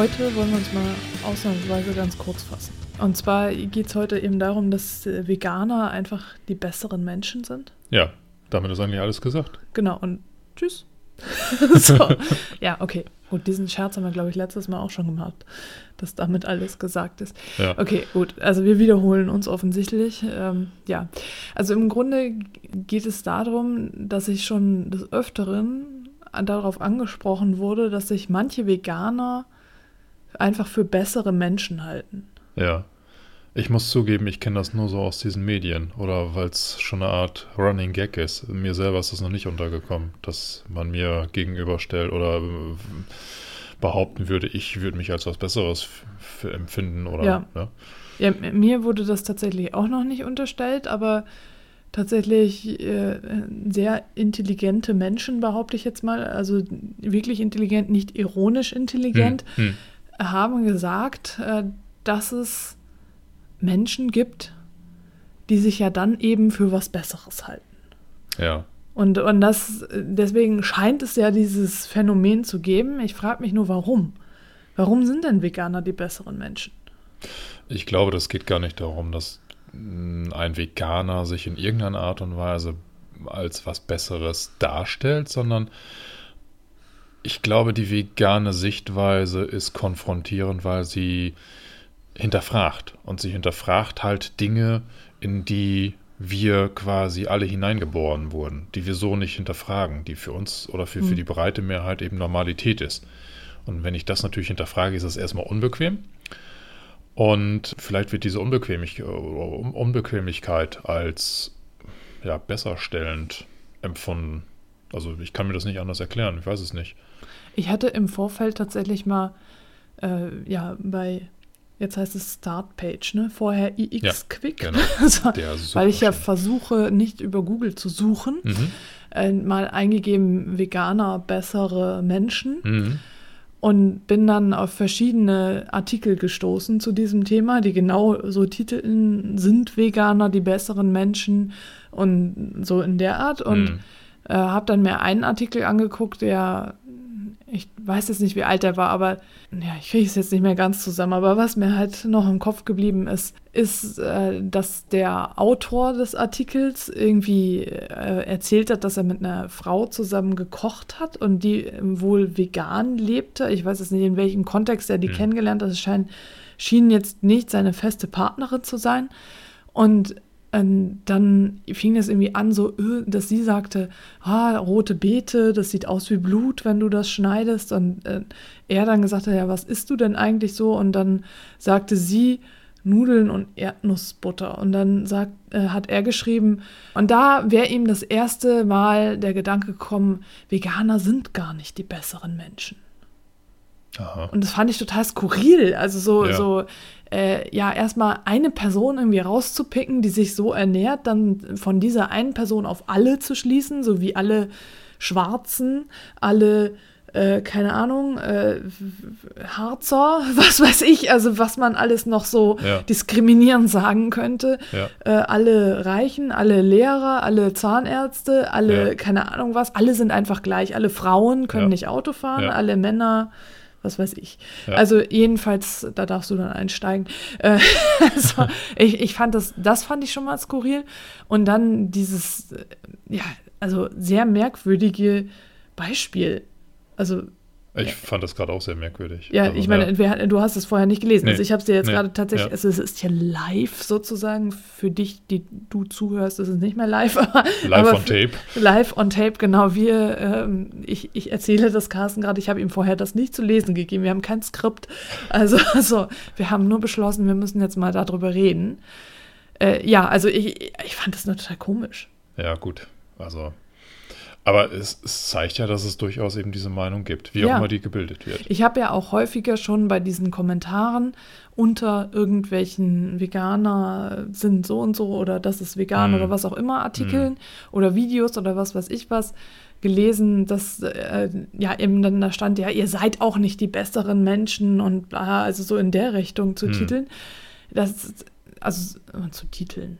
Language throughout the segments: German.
Heute wollen wir uns mal ausnahmsweise ganz kurz fassen. Und zwar geht es heute eben darum, dass äh, Veganer einfach die besseren Menschen sind. Ja, damit ist eigentlich alles gesagt. Genau, und tschüss. so. Ja, okay. Gut, diesen Scherz haben wir, glaube ich, letztes Mal auch schon gemacht, dass damit alles gesagt ist. Ja. Okay, gut. Also wir wiederholen uns offensichtlich. Ähm, ja, also im Grunde geht es darum, dass ich schon des Öfteren darauf angesprochen wurde, dass sich manche Veganer einfach für bessere Menschen halten. Ja. Ich muss zugeben, ich kenne das nur so aus diesen Medien oder weil es schon eine Art Running Gag ist. Mir selber ist das noch nicht untergekommen, dass man mir gegenüberstellt oder behaupten würde, ich würde mich als was Besseres empfinden oder. Ja. Ne? Ja, mir wurde das tatsächlich auch noch nicht unterstellt, aber tatsächlich äh, sehr intelligente Menschen, behaupte ich jetzt mal, also wirklich intelligent, nicht ironisch intelligent, Hm, haben gesagt, äh, dass es Menschen gibt, die sich ja dann eben für was Besseres halten. hm. Ja. Und, und das, deswegen scheint es ja dieses Phänomen zu geben. Ich frage mich nur, warum? Warum sind denn Veganer die besseren Menschen? Ich glaube, das geht gar nicht darum, dass mh, ein Veganer sich in irgendeiner Art und Weise als was Besseres darstellt, sondern ich glaube, die vegane Sichtweise ist konfrontierend, weil sie hinterfragt. Und sie hinterfragt halt Dinge, in die wir quasi alle hineingeboren wurden, die wir so nicht hinterfragen, die für uns oder für, für Mhm. die breite Mehrheit eben Normalität ist. Und wenn ich das natürlich hinterfrage, ist das erstmal unbequem. Und vielleicht wird diese Unbequemlich Un- Unbequemlichkeit als ja, besserstellend empfunden. Also ich kann mir das nicht anders erklären, ich weiß es nicht. Ich hatte im Vorfeld tatsächlich mal, äh, ja, bei, jetzt heißt es Startpage, ne? Vorher IX Ja, Quick. genau. Also, weil ich ja Suchmaschine. versuche, nicht über Google zu suchen, Mhm. äh, mal eingegeben, Veganer, bessere Menschen. Mhm. und bin dann auf verschiedene Artikel gestoßen zu diesem Thema, die genau so titeln, sind Veganer die besseren Menschen und so in der Art. Und Mhm. Äh, habe dann mir einen Artikel angeguckt, der, ich weiß jetzt nicht, wie alt der war, aber ja, ich kriege es jetzt nicht mehr ganz zusammen. Aber was mir halt noch im Kopf geblieben ist, ist, äh, dass der Autor des Artikels irgendwie äh, erzählt hat, dass er mit einer Frau zusammen gekocht hat und die ähm, wohl vegan lebte. Ich weiß jetzt nicht, in welchem Kontext er die Hm. kennengelernt hat. Es scheint, schien jetzt nicht seine feste Partnerin zu sein. Und ähm, dann fing es irgendwie an, so, äh, dass sie sagte, ah, rote Beete, das sieht aus wie Blut, wenn du das schneidest. Und äh, er dann gesagt hat, ja, was isst du denn eigentlich so? Und dann sagte sie, Nudeln und Erdnussbutter. Und dann sagt, äh, hat er geschrieben, und da wäre ihm das erste Mal der Gedanke gekommen, Veganer sind gar nicht die besseren Menschen. Aha. Und das fand ich total skurril. Also so, Ja. so äh, ja, erstmal eine Person irgendwie rauszupicken, die sich so ernährt, dann von dieser einen Person auf alle zu schließen, so wie alle Schwarzen, alle, äh, keine Ahnung, äh, Harzer, was weiß ich, also was man alles noch so Ja. diskriminierend sagen könnte. Ja. Äh, alle Reichen, alle Lehrer, alle Zahnärzte, alle, Ja. keine Ahnung was, alle sind einfach gleich. Alle Frauen können nicht Auto fahren, alle Männer, was weiß ich. Ja. Also jedenfalls, da darfst du dann einsteigen. Äh, also, ich, ich fand das, das fand ich schon mal skurril. Und dann dieses, äh, ja, also sehr merkwürdige Beispiel. Also Ich fand das gerade auch sehr merkwürdig. ja, Also, ich meine, wer, du hast es vorher nicht gelesen. Nee. Also ich habe es dir jetzt Nee. gerade tatsächlich, Ja. also es ist ja live sozusagen. Für dich, die du zuhörst, ist es nicht mehr live. Aber, Live aber on tape. Live on tape, genau. Wir, ähm, ich, ich erzähle das Carsten gerade, ich habe ihm vorher das nicht zu lesen gegeben. Wir haben kein Skript. Also, also wir haben nur beschlossen, wir müssen jetzt mal darüber reden. Äh, ja, also ich, ich fand das nur total komisch. Ja, gut. Also Aber es, es, zeigt ja, dass es durchaus eben diese Meinung gibt, wie Ja. auch immer die gebildet wird. Ich habe ja auch häufiger schon bei diesen Kommentaren unter irgendwelchen Veganer sind so und so oder das ist vegan Mhm. oder was auch immer Artikeln oder Videos oder was weiß ich was gelesen, dass äh, ja eben dann da stand, ja, ihr seid auch nicht die besseren Menschen und bla, also so in der Richtung zu Mhm. titeln. Das, also zu titeln.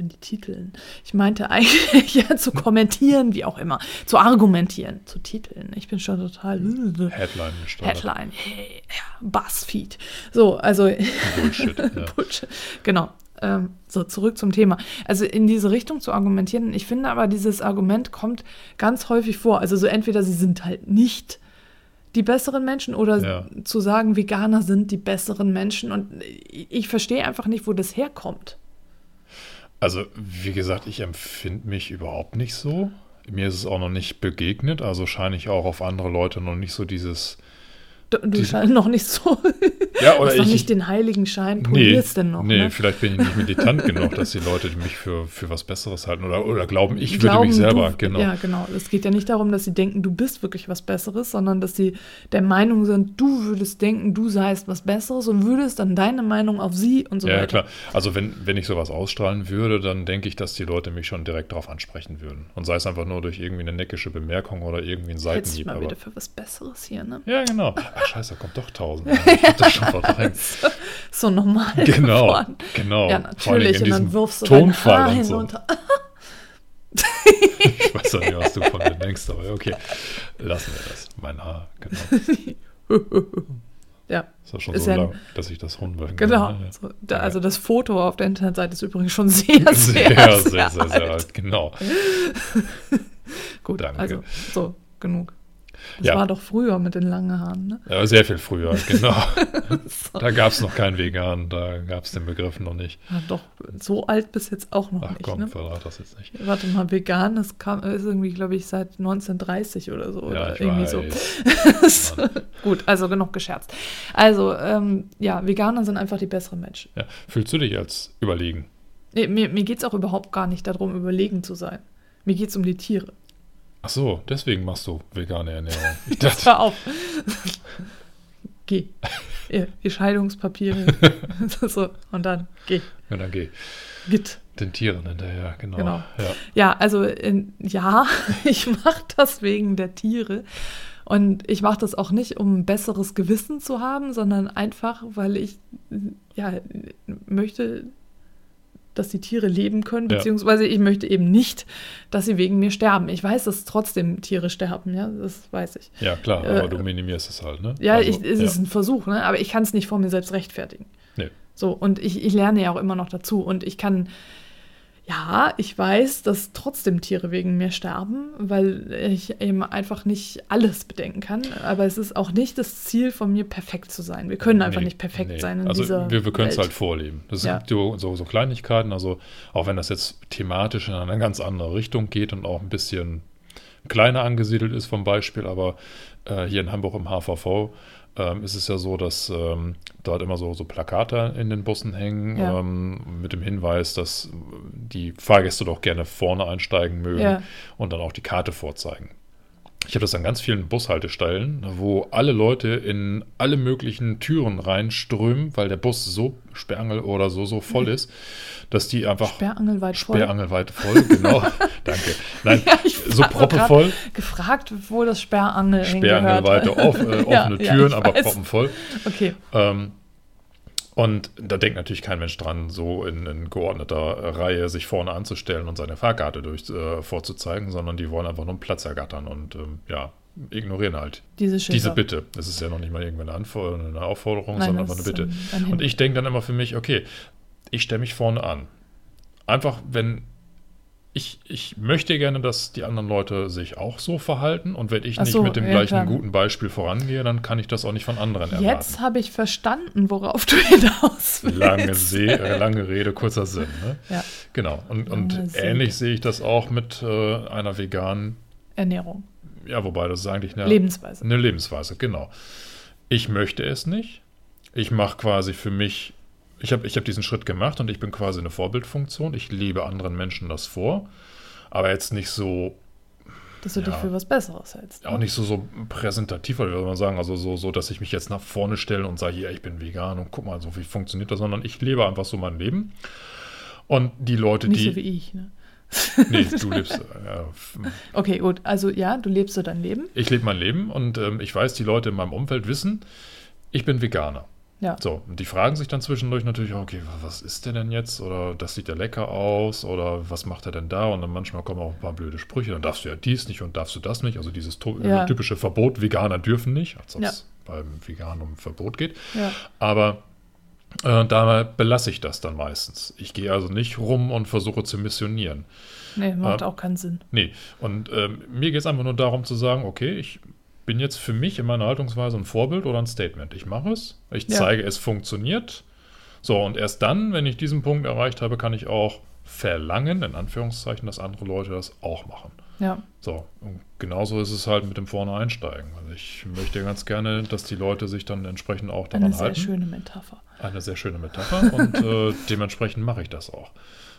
Wenn die titeln. Ich meinte eigentlich ja zu kommentieren, wie auch immer. Zu argumentieren, zu titeln. Ich bin schon total. Headline gestartet. Headline, hey, ja, Buzzfeed. So, also Bullshit. Ja. Bullshit. Genau. Ähm, so, zurück zum Thema. Also in diese Richtung zu argumentieren. Ich finde aber, dieses Argument kommt ganz häufig vor. Also so entweder sie sind halt nicht die besseren Menschen oder Ja. zu sagen, Veganer sind die besseren Menschen. Und ich verstehe einfach nicht, wo das herkommt. Also, wie gesagt, ich empfinde mich überhaupt nicht so. Mir ist es auch noch nicht begegnet, also scheine ich auch auf andere Leute noch nicht so dieses. Du, du scheinst noch nicht so. Ja, Du oder ich. nicht den heiligen Schein, nee, denn noch. nee ne? vielleicht bin ich nicht militant genug, dass die Leute mich für, für was Besseres halten oder, oder glauben, ich würde glauben, mich selber, du, genau. Ja, genau. Es geht ja nicht darum, dass sie denken, du bist wirklich was Besseres, sondern dass sie der Meinung sind, du würdest denken, du seist was Besseres und würdest dann deine Meinung auf sie und so Ja, ja, weiter. klar. Also wenn, wenn ich sowas ausstrahlen würde, dann denke ich, dass die Leute mich schon direkt darauf ansprechen würden. Und sei es einfach nur durch irgendwie eine neckische Bemerkung oder irgendwie ein Hältst dich Seitenhieb. mal Aber, wieder für was Besseres hier, ne? ja, genau. Ach scheiße, da kommt doch tausend. Ich hab das schon verdrängt. So normal Genau, geworden. genau. Ja, natürlich. Und dann wirfst du dein Tonfall Haar und so. hinunter. Ich weiß ja nicht, was du von mir denkst, aber okay. Lassen wir das. Mein Haar, genau. ja, Ist auch schon Ist so ja lang, dass ich das rumwirken genau. kann. Ja, ja. So, da, also das Foto auf der Internetseite ist übrigens schon sehr, sehr, Sehr, sehr, sehr, sehr alt. alt. Genau. Gut, Danke. also so, genug. Das Ja. war doch früher mit den langen Haaren, ne? Ja, sehr viel früher, genau. So. Da gab es noch keinen Vegan, da gab es den Begriff noch nicht. Ja, doch, so alt bis jetzt auch noch Ach nicht. komm, ne? verrat das jetzt nicht. Warte mal, vegan, das kam, ist irgendwie, glaube ich, seit 1930 oder so. Ja, oder irgendwie so. weiß. Gut, also genug gescherzt. Also, ähm, ja, Veganer sind einfach die besseren Menschen. Ja. Fühlst du dich als überlegen? Nee, mir mir geht es auch überhaupt gar nicht darum, überlegen zu sein. Mir geht es um die Tiere. Ach so, deswegen machst du vegane Ernährung. Ich dachte, hör auf. geh. Ihr, ihr Scheidungspapiere. so, und dann geh. ja, dann geh. Git. Den Tieren hinterher, genau. Genau. Ja. Ja, also in, ja, ich mache das wegen der Tiere. Und ich mache das auch nicht, um ein besseres Gewissen zu haben, sondern einfach, weil ich ja, möchte, dass die Tiere leben können, beziehungsweise ich möchte eben nicht, dass sie wegen mir sterben. Ich weiß, dass trotzdem Tiere sterben, ja, das weiß ich. ja, klar, Äh, aber du minimierst es halt, ne? Ja, Also, ich, es ja. ist ein Versuch, ne? aber ich kann es nicht vor mir selbst rechtfertigen. Nee. So, und ich, ich lerne ja auch immer noch dazu. Und ich kann, ja, ich weiß, dass trotzdem Tiere wegen mir sterben, weil ich eben einfach nicht alles bedenken kann. Aber es ist auch nicht das Ziel von mir, perfekt zu sein. Wir können einfach Nee, nicht perfekt nee. sein in also dieser wir, wir können es halt vorleben. Das Ja. sind so, so, so Kleinigkeiten, also auch wenn das jetzt thematisch in eine ganz andere Richtung geht und auch ein bisschen kleiner angesiedelt ist vom Beispiel, aber äh, hier in Hamburg im HVV ähm, ist es ja so, dass ähm, dort immer so, so Plakate in den Bussen hängen Ja. ähm, mit dem Hinweis, dass die Fahrgäste doch gerne vorne einsteigen mögen Ja. und dann auch die Karte vorzeigen. Ich habe das an ganz vielen Bushaltestellen, wo alle Leute in alle möglichen Türen reinströmen, weil der Bus so sperrangel oder so, so voll ist, dass die einfach Sperrangelweit voll. sperrangelweit voll, genau, danke. Nein, Ja, so proppevoll, gefragt, wo das Sperrangel sperrangelweite auf, äh, Ja, offene ja, Türen, ich aber proppenvoll. Okay, Ähm, und da denkt natürlich kein Mensch dran, so in, in geordneter Reihe sich vorne anzustellen und seine Fahrkarte durch, äh, vorzuzeigen, sondern die wollen einfach nur einen Platz ergattern und ähm, ja, ignorieren halt diese diese Bitte. Das ist ja noch nicht mal irgendwie eine, eine Aufforderung, Nein, sondern einfach eine Bitte. ein- ein und ich denke dann immer für mich, okay, ich stelle mich vorne an. Einfach, wenn ich, ich möchte gerne, dass die anderen Leute sich auch so verhalten und wenn ich Ach nicht so, mit dem ja, gleichen klar. guten Beispiel vorangehe, dann kann ich das auch nicht von anderen erwarten. Jetzt habe ich verstanden, worauf du hinaus willst. Lange, See, äh, lange Rede, kurzer Sinn. Ne? Ja, Genau. Und, und ähnlich sehe ich das auch mit äh, einer veganen, Ernährung, ja, wobei das ist eigentlich eine, Lebensweise. eine Lebensweise, genau. Ich möchte es nicht. Ich mache quasi für mich, ich habe ich hab diesen Schritt gemacht und ich bin quasi eine Vorbildfunktion. Ich liebe anderen Menschen das vor. Aber jetzt nicht so, dass du dich Ja. für was Besseres hältst. Auch nicht so, so präsentativ, würde man sagen, also so, so, dass ich mich jetzt nach vorne stelle und sage, ja, ich bin vegan und guck mal, so wie funktioniert das, sondern ich lebe einfach so mein Leben. Und die Leute, Nicht die. so wie ich, ne? nee, du lebst. Äh, ja, Okay, gut. Also ja, du lebst so dein Leben. ich lebe mein Leben und ähm, ich weiß, die Leute in meinem Umfeld wissen, ich bin Veganer. Ja. So, und die fragen sich dann zwischendurch natürlich, okay, wa- was ist der denn jetzt? Oder das sieht ja lecker aus oder was macht er denn da? Und dann manchmal kommen auch ein paar blöde Sprüche, dann darfst du ja dies nicht und darfst du das nicht. Also dieses Ja. typische Verbot, Veganer dürfen nicht, als ob Ja. es beim Veganen um Verbot geht. Ja. Aber äh, da belasse ich das dann meistens. Ich gehe also nicht rum und versuche zu missionieren. Nee, macht Ja. auch keinen Sinn. Nee, und ähm, mir geht es einfach nur darum zu sagen, okay, ich bin jetzt für mich in meiner Haltungsweise ein Vorbild oder ein Statement. Ich mache es, ich Ja. zeige, es funktioniert. So, und erst dann, wenn ich diesen Punkt erreicht habe, kann ich auch verlangen, in Anführungszeichen, dass andere Leute das auch machen. Ja. So, und genauso ist es halt mit dem Vorne einsteigen. Also ich möchte ganz gerne, dass die Leute sich dann entsprechend auch daran Eine sehr halten. schöne Metapher. Eine sehr schöne Metapher und äh, dementsprechend mache ich das auch.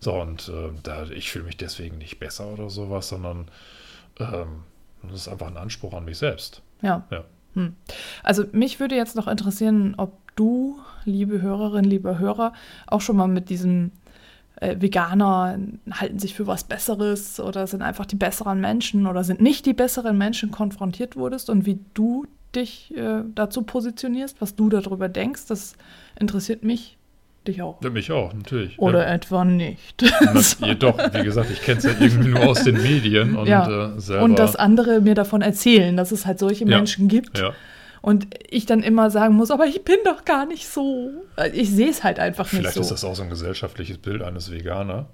So, und äh, da, ich fühle mich deswegen nicht besser oder sowas, sondern ähm, das ist einfach ein Anspruch an mich selbst. Ja. Ja. Hm. Also mich würde jetzt noch interessieren, ob du, liebe Hörerin, lieber Hörer, auch schon mal mit diesem äh, Veganer halten sich für was Besseres oder sind einfach die besseren Menschen oder sind nicht die besseren Menschen konfrontiert wurdest und wie du dich äh, dazu positionierst, was du darüber denkst, das interessiert mich, dich auch. Ja, mich auch, natürlich. Oder ja. etwa nicht. Na, jedoch, wie gesagt, ich kenne es ja irgendwie nur aus den Medien und Ja. äh, selber. Und dass andere mir davon erzählen, dass es halt solche Ja. Menschen gibt. Und ich dann immer sagen muss, aber ich bin doch gar nicht so. Ich sehe es halt einfach vielleicht nicht so. ist das auch so ein gesellschaftliches Bild eines Veganer.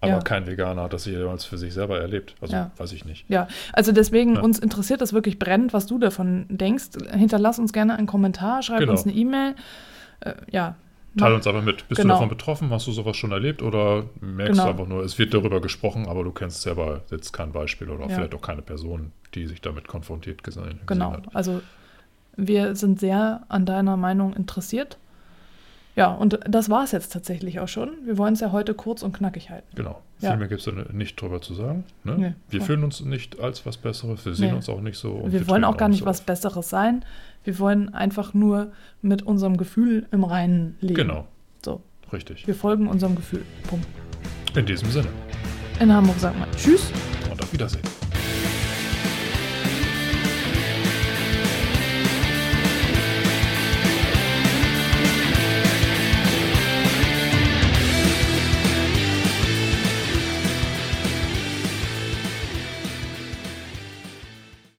Aber Ja. kein Veganer hat das jemals für sich selber erlebt. Also Ja. weiß ich nicht. Ja, also deswegen, Ja. uns interessiert das wirklich brennend, was du davon denkst. Hinterlass uns gerne einen Kommentar, schreib Genau. uns eine E-Mail. Äh, ja. Teil mach- uns aber mit. Bist Genau. du davon betroffen? Hast du sowas schon erlebt? Oder merkst Genau. du einfach nur, es wird darüber gesprochen, aber du kennst selber jetzt kein Beispiel oder Ja. vielleicht auch keine Person, die sich damit konfrontiert gesehen, Genau. hat. Also wir sind sehr an deiner Meinung interessiert. Ja, und das war es jetzt tatsächlich auch schon. Wir wollen es ja heute kurz und knackig halten. Genau. Ja. Viel mehr gibt es da nicht drüber zu sagen. Ne? Nee. Wir fühlen uns nicht als was Besseres, wir sehen Nee. uns auch nicht so. und wir wollen auch gar nicht so was auf. Besseres sein. Wir wollen einfach nur mit unserem Gefühl im Reinen leben. Genau, So, richtig. wir folgen unserem Gefühl. Punkt. In diesem Sinne. In Hamburg sagt man Tschüss. Und auf Wiedersehen.